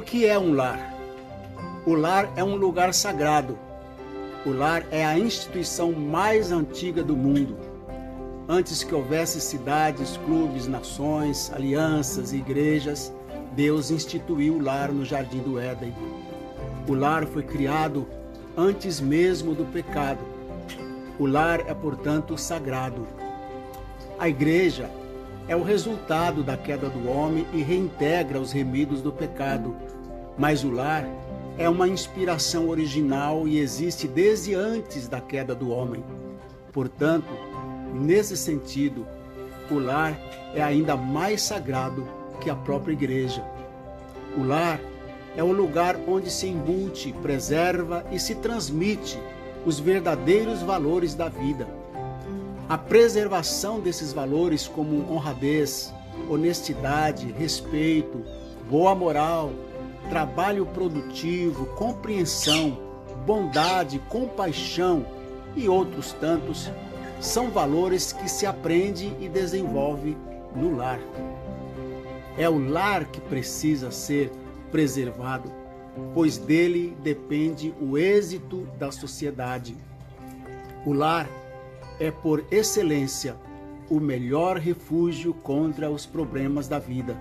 O que é um lar? O lar é um lugar sagrado. O lar é a instituição mais antiga do mundo. Antes que houvesse cidades, clubes, nações, alianças e igrejas, Deus instituiu o lar no jardim do Éden. O lar foi criado antes mesmo do pecado. O lar é, portanto, sagrado. A igreja é o resultado da queda do homem e reintegra os remidos do pecado. Mas o lar é uma inspiração original e existe desde antes da queda do homem. Portanto, nesse sentido, o lar é ainda mais sagrado que a própria igreja. O lar é o lugar onde se embute, preserva e se transmite os verdadeiros valores da vida. A preservação desses valores, como honradez, honestidade, respeito, boa moral, trabalho produtivo, compreensão, bondade, compaixão e outros tantos, são valores que se aprende e desenvolve no lar. É o lar que precisa ser preservado, pois dele depende o êxito da sociedade. O lar é, por excelência, o melhor refúgio contra os problemas da vida.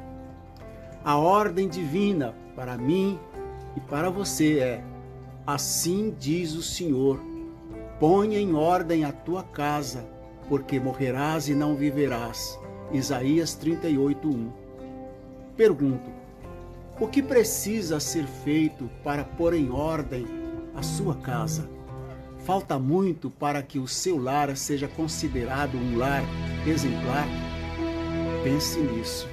A ordem divina para mim e para você é: Assim diz o Senhor, ponha em ordem a tua casa, porque morrerás e não viverás. Isaías 38:1. Pergunto: o que precisa ser feito para pôr em ordem a sua casa? Falta muito para que o seu lar seja considerado um lar exemplar? Pense nisso.